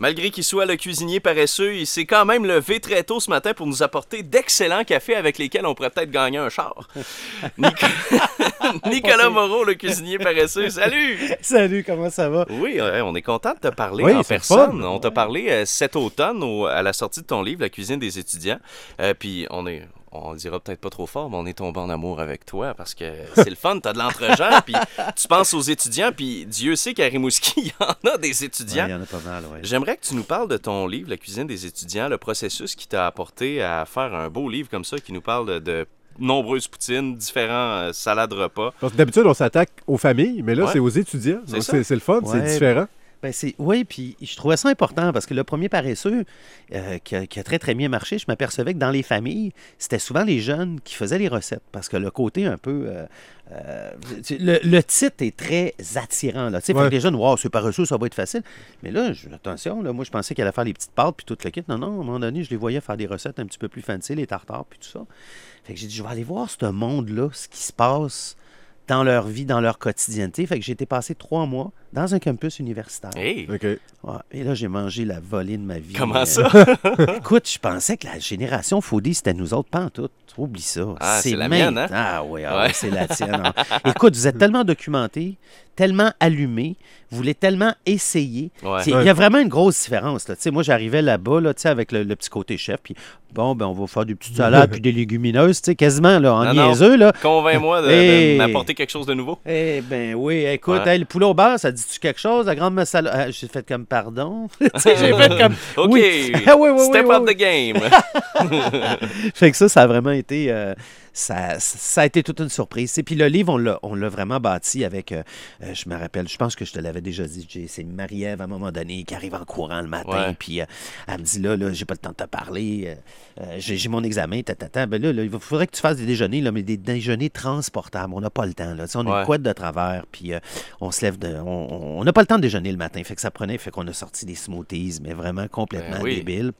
Malgré qu'il soit le cuisinier paresseux, il s'est quand même levé très tôt ce matin pour nous apporter d'excellents cafés avec lesquels on pourrait peut-être gagner un char. Nico- Nicolas Moreau, le cuisinier paresseux. Salut! Salut, comment ça va? Oui, euh, on est content de te parler Oui, en personne. fun. On t'a parlé euh, cet automne au- à la sortie de ton livre, La cuisine des étudiants. Euh, puis on est. On le dira peut-être pas trop fort, mais on est tombé en amour avec toi parce que c'est le fun, t'as de l'entre-gens, puis tu penses aux étudiants, puis Dieu sait qu'à Rimouski, il y en a des Ouais, étudiants. Il y en a pas mal, ouais. J'aimerais que tu nous parles de ton livre, La cuisine des étudiants, le processus qui t'a apporté à faire un beau livre comme ça qui nous parle de, nombreuses poutines, différents euh, salades repas. Parce que d'habitude, on s'attaque aux familles, mais là, Ouais. c'est aux étudiants. C'est Donc, c'est c'est le fun, c'est différent. Ben c'est, oui, puis je trouvais ça important parce que le premier paresseux euh, qui, a, qui a très très bien marché, je m'apercevais que dans les familles, c'était souvent les jeunes qui faisaient les recettes parce que le côté un peu. euh, euh, le, le titre est très attirant. Là. Ouais. les jeunes, wow, c'est paresseux, ça va être facile. Mais là, je- attention, là, moi je pensais qu'elle allait faire les petites pâtes puis tout le kit. Non, non, à un moment donné, je les voyais faire des recettes un petit peu plus fancy, les tartares puis tout ça. Fait que j'ai dit, je vais aller voir ce monde-là, ce qui se passe dans leur vie, dans leur quotidienneté. Fait que j'ai été passer trois mois dans un campus universitaire. Hey! OK. Ouais, et là, j'ai mangé la volée de ma vie. Comment Euh, ça? Écoute, je pensais que la génération Foodie, c'était nous autres, pas en tout. Oublie ça. Ah, c'est la mienne, hein? Ah oui, ah Ouais. oui, c'est la tienne. hein. Écoute, vous êtes tellement documenté, tellement allumé, vous voulez tellement essayer. Ouais. Il y a vraiment une grosse différence. Là. Tu sais, Moi, j'arrivais là-bas là, tu sais, avec le, le petit côté chef, puis bon, ben, on va faire des petites salades puis des légumineuses, tu sais, quasiment là, en Non, niaiseux. Là. Convainc-moi de, m'apporter quelque chose de nouveau. Eh ben oui, écoute, Ouais. hey, le poulet au beurre, ça dit-tu quelque chose? La grande masala... Ah, j'ai fait comme pardon. J'ai fait comme... OK. Oui. Ah oui, oui, Step oui, up oui. the game. Fait que ça, ça a vraiment été... euh, ça, ça a été toute une surprise. Et puis le livre, on l'a, vraiment bâti avec... euh, euh, je me rappelle, je pense que je te l'avais déjà dit, c'est Marie-Ève, à un moment donné, qui arrive en courant le matin, Ouais. puis euh, elle me dit, là, là, j'ai pas le temps de te parler, euh, j'ai, mon examen, tatata. Ben là, là, il faudrait que tu fasses des déjeuners, là, mais des déjeuners transportables. On n'a pas le temps, là. On Ouais. une couette de travers, puis on se lève de... On on n'a pas le temps de déjeuner le matin. Fait que ça prenait, fait qu'on a sorti des smoothies, mais vraiment complètement Ben oui. débiles.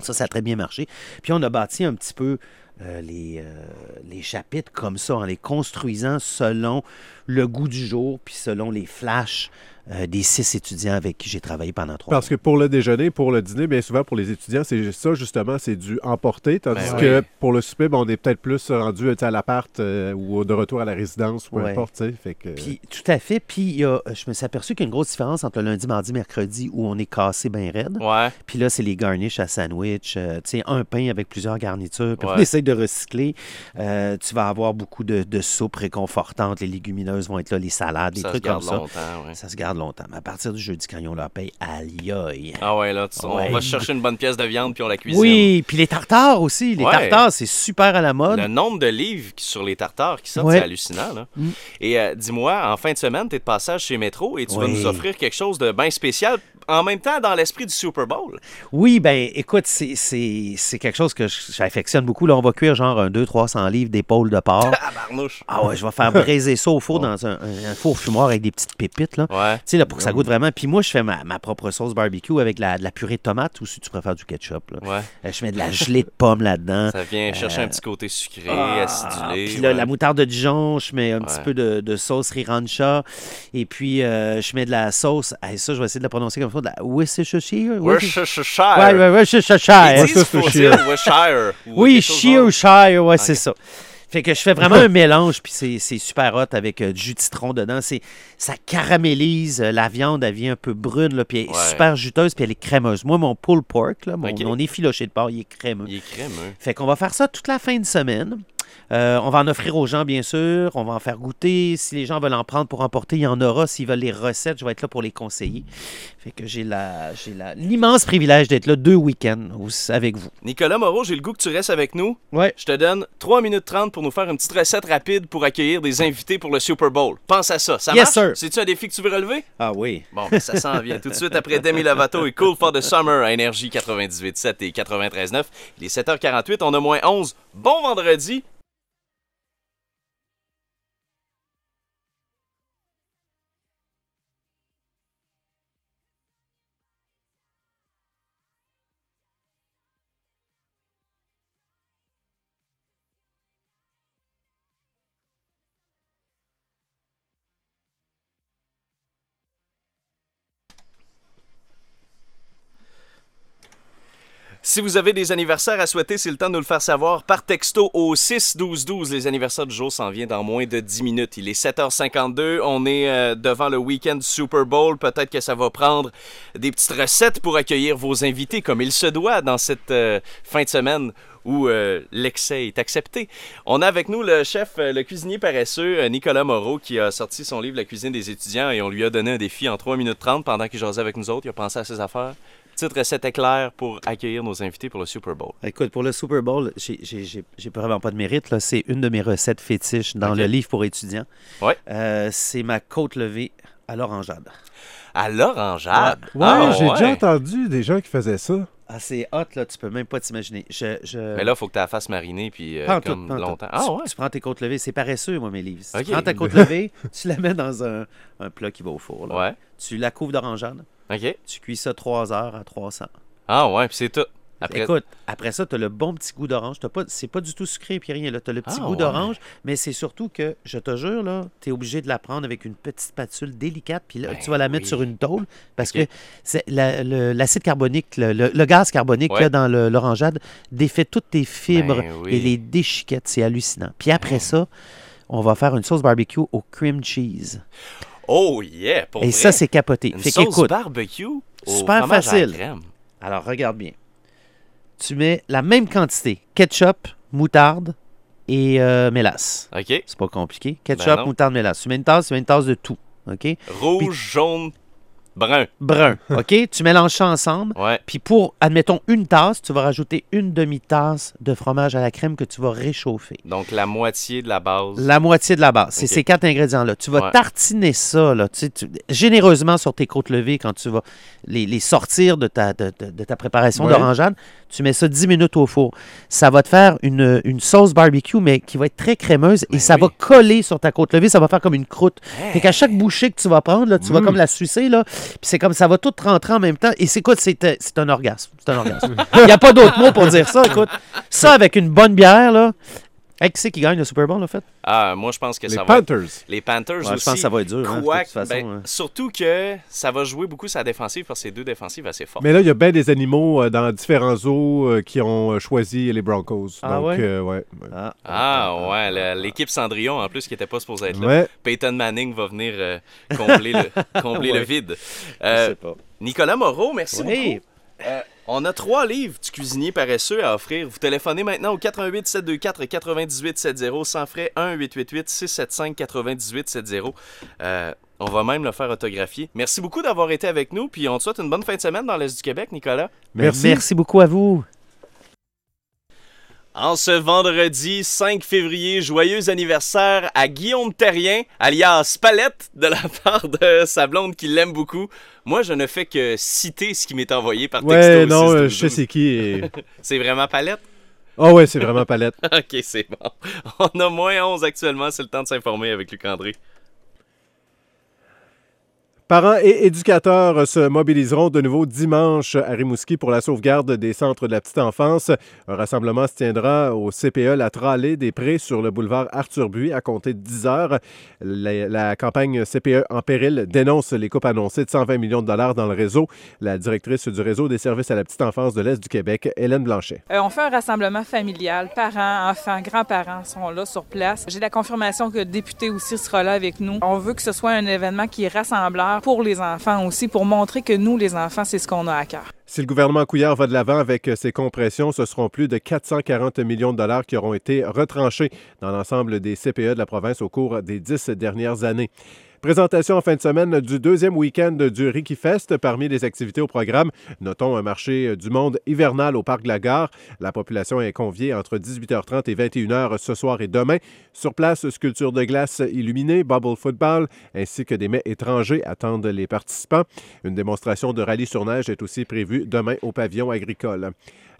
Ça, ça a très bien marché. Puis on a bâti un petit peu euh, les, euh, les chapitres comme ça, en les construisant selon le goût du jour, puis selon les flashs euh, des six étudiants avec qui j'ai travaillé pendant trois Parce que pour le déjeuner, pour le dîner, bien souvent pour les étudiants, c'est ça justement, c'est du emporter. Tandis Ben que oui. pour le souper, ben, on est peut-être plus rendu à l'appart euh, ou de retour à la résidence, peu Ouais. importe. tu sais. Fait que, Puis, tout à fait. Puis, il y a- je me suis aperçu qu'il y a une grosse différence entre le lundi, mardi, mercredi où on est cassé bien raide. Ouais. Puis là, c'est les garnishes à sandwich. euh, tu sais, un pain avec plusieurs garnitures. Puis on Ouais. essaye de recycler. Euh, tu vas avoir beaucoup de, de soupes réconfortantes. Les légumineuses vont être là, les salades, des ça se trucs comme ça. longtemps, ouais. Ça se garde longtemps. Mais à partir du jeudi, quand ils ont leur paye, aïe aïe. Ah ouais, là, tu- on va chercher une bonne pièce de viande puis on la cuisine. Oui, puis les tartares aussi. Les Ouais. tartares, c'est super à la mode. Le nombre de livres sur les tartares qui sortent, Ouais. c'est hallucinant. Là. Mm. Et euh, dis-moi, en fin de semaine, tu es de passage chez Métro et tu vas nous offrir quelque chose de bien spécial, en même temps dans l'esprit du Super Bowl. Oui, ben écoute, c'est- quelque chose que j'affectionne beaucoup. Là, on va cuire genre un 200-300 livres d'épaule de porc. Ah. Ah ouais, je vais faire braiser ça au four dans un, un- un four fumoir avec des petites pépites. Là. Ouais. Sais, là, pour que ça goûte vraiment. Puis moi, je fais ma, ma propre sauce barbecue avec la, de la purée de tomate ou si tu préfères du ketchup. Là. Ouais. Euh, Je mets de la gelée de pomme là-dedans. Ça vient chercher un petit côté sucré, Ah, acidulé. Puis là, ouais. la moutarde de Dijon, je mets un Ouais. petit peu de, de sauce sriracha. Et puis, euh, je mets de la sauce. ah, ça, je vais essayer de la prononcer comme ça. De la Worcestershire. Worcestershire. Ouais, Worcestershire. Worcestershire. ou Oui, quelque chose de genre. Shire, ouais, c'est ça. Fait que je fais vraiment un mélange, puis c'est c'est super hot avec euh, du jus de citron dedans. Ça caramélise euh, la viande, elle vient un peu brune, là, puis elle est Ouais. super juteuse, puis elle est crémeuse. Moi, mon pulled pork, là, mon, mon effiloché de porc, il est crémeux. Il est crémeux. Fait qu'on va faire ça toute la fin de semaine. Euh, on va en offrir aux gens, bien sûr. On va en faire goûter. Si les gens veulent en prendre pour emporter, il y en aura. S'ils veulent les recettes, je vais être là pour les conseiller. Fait que j'ai la, j'ai la- l'immense privilège d'être là deux week-ends avec vous. Nicolas Moreau, j'ai le goût que tu restes avec nous. Ouais. Je te donne 3 minutes 30 pour nous faire une petite recette rapide pour accueillir des invités pour le Super Bowl. Pense à ça. Ça Yes, marche? sir. C'est-tu un défi que tu veux relever? Ah oui. Bon, ben, ça s'en vient tout de suite après Demi Lovato et Cool for the Summer à Énergie 98.7 et 93.9. Il est 7h48, on a moins 11. Bon vendredi! Si vous avez des anniversaires à souhaiter, c'est le temps de nous le faire savoir par texto au 6-12-12. Les anniversaires du jour s'en viennent dans moins de 10 minutes. Il est 7h52. On est euh, devant le week-end Super Bowl. Peut-être que ça va prendre des petites recettes pour accueillir vos invités comme il se doit dans cette euh, fin de semaine où euh, l'excès est accepté. On a avec nous le chef, le cuisinier paresseux, Nicolas Moreau, qui a sorti son livre La cuisine des étudiants et on lui a donné un défi en 3 minutes 30 pendant qu'il jasait avec nous autres. Il a pensé à ses affaires. Petite recette éclair pour accueillir nos invités pour le Super Bowl. Écoute, pour le Super Bowl, j'ai- j'ai j'ai- j'ai vraiment pas de mérite. là. C'est une de mes recettes fétiches dans le livre pour étudiants. Ouais. Euh, c'est ma côte levée à l'orangeade. À l'orangeade? Ouais, Ah, j'ai ouais. déjà entendu des gens qui faisaient ça. Ah, c'est hot, là, tu peux même pas t'imaginer. Je, je... Mais là, il faut que tu la fasses mariner puis euh, comme longtemps. Tu, Ah ouais. tu prends tes côtes levées, c'est paresseux, moi, mes livres. Tu prends ta côte levée, tu la mets dans un, un plat qui va au four. là. Ouais. Tu la couvres d'orangeade, OK. tu cuis ça 3 heures à 300. Ah ouais, puis c'est tout. Après, Écoute, après ça, tu as le bon petit goût d'orange. Pas, c'est pas du tout sucré puis rien. Tu as le petit Ah, goût ouais. d'orange, mais c'est surtout que, je te jure, là, tu es obligé de la prendre avec une petite spatule délicate, puis là, Ben tu vas la mettre oui. sur une tôle parce que c'est la- le- l'acide carbonique, le, le- le gaz carbonique Ouais. qu'il y a dans l'orangeade défait toutes tes fibres Ben oui. et les déchiquette. C'est hallucinant. Puis après ça, on va faire une sauce barbecue au cream cheese. Oh yeah, pour et vrai. ça, c'est capoté. Une Fait sauce barbecue au super fromage à la facile. crème. Alors, regarde bien. Tu mets la même quantité ketchup, moutarde et euh, mélasse. OK. C'est pas compliqué. Ketchup, Ben non. moutarde, mélasse. Tu mets une tasse, tu mets une tasse de tout. OK? Rouge, jaune, brun. Brun. OK? tu mélanges ça ensemble. Ouais. Puis pour, admettons, une tasse, tu vas rajouter une demi-tasse de fromage à la crème que tu vas réchauffer. Donc la moitié de la base. La moitié de la base. C'est ces quatre ingrédients-là. Tu vas Ouais. tartiner ça là, tu généreusement sur tes côtes levées quand tu vas les, les sortir de ta, de, de- de ta préparation Ouais. d'orangeade. Tu mets ça 10 minutes au four. Ça va te faire une, une sauce barbecue, mais qui va être très crémeuse et Ben ça oui. va coller sur ta côte levée. Ça va faire comme une croûte. Hey. Fait qu'à chaque bouchée que tu vas prendre, là, tu vas Mm. comme la sucer, là, c'est comme ça va tout rentrer en même temps. Et c'est quoi? C'est euh, c'est un orgasme. C'est un orgasme. Il n'y a pas d'autre mot pour dire ça, écoute. Ça avec une bonne bière, là. Hey, qui c'est qui gagne le Super Bowl, en fait? Ah, moi je pense que Les ça va être... Panthers. Les Panthers Ouais, aussi. je pense que ça va être dur. hein, de Quoique, toute façon, ben, hein. Surtout que ça va jouer beaucoup sa défensive parce que c'est deux défensives assez fortes. Mais là, il y a bien des animaux euh, dans différents zoos euh, qui ont euh, choisi les Broncos. Ah Donc, ouais? euh, ouais. ouais. Ah, Ah ouais, l'équipe Cendrillon en plus qui n'était pas supposée être là. Peyton Manning va venir euh, combler, le, combler le Ouais. vide. je Euh, sais pas. Nicolas Moreau, merci Oui. beaucoup. Euh, on a trois livres du cuisinier paresseux à offrir. Vous téléphonez maintenant au 88 724 98 70 sans frais 1 888 675 98 70. Euh, on va même le faire autographier. Merci beaucoup d'avoir été avec nous. Puis on te souhaite une bonne fin de semaine dans l'Est du Québec, Nicolas. Merci. Merci beaucoup à vous. En ce vendredi 5 février, joyeux anniversaire à Guillaume Terrien, alias Palette, de la part de sa blonde qui l'aime beaucoup. Moi, je ne fais que citer ce qui m'est envoyé par texto. Ouais, non, 6 euh, 12 je sais c'est qui. et- C'est vraiment Palette? Ah ouais, c'est vraiment palette. ok, c'est bon. On a moins 11 actuellement, c'est le temps de s'informer avec Luc André. Parents et éducateurs se mobiliseront de nouveau dimanche à Rimouski pour la sauvegarde des centres de la petite enfance. Un rassemblement se tiendra au CPE La Tralée des Prés sur le boulevard Arthur-Buis à compter de 10 heures. La, campagne CPE en péril dénonce les coupes annoncées de 120 millions de dollars dans le réseau. La directrice du réseau des services à la petite enfance de l'Est du Québec, Hélène Blanchet. Euh, on fait un rassemblement familial. Parents, enfants, grands-parents sont là sur place. J'ai la confirmation que le député aussi sera là avec nous. On veut que ce soit un événement qui est rassembleur pour les enfants aussi, pour montrer que nous, les enfants, c'est ce qu'on a à cœur. Si le gouvernement Couillard va de l'avant avec ses compressions, ce seront plus de 440 millions de dollars qui auront été retranchés dans l'ensemble des CPE de la province au cours des dix dernières années. Présentation en fin de semaine du deuxième week-end du Ricky Fest. Parmi les activités au programme, notons un marché du monde hivernal au Parc de la Gare. La population est conviée entre 18h30 et 21h ce soir et demain. Sur place, sculpture de glace illuminée, bubble football, ainsi que des mets étrangers attendent les participants. Une démonstration de rallye sur neige est aussi prévue demain au pavillon agricole.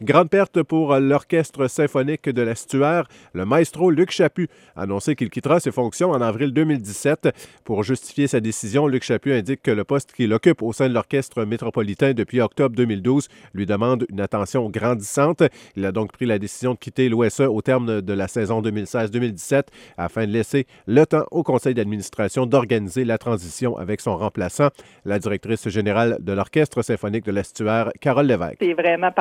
Grande perte pour l'Orchestre symphonique de l'estuaire. Le maestro Luc Chaput a annoncé qu'il quittera ses fonctions en avril 2017. Pour justifier sa décision, Luc Chaput indique que le poste qu'il occupe au sein de l'Orchestre métropolitain depuis octobre 2012 lui demande une attention grandissante. Il a donc pris la décision de quitter l'OSE au terme de la saison 2016-2017 afin de laisser le temps au conseil d'administration d'organiser la transition avec son remplaçant, la directrice générale de l'Orchestre symphonique de l'estuaire, Carole Lévesque. C'est vraiment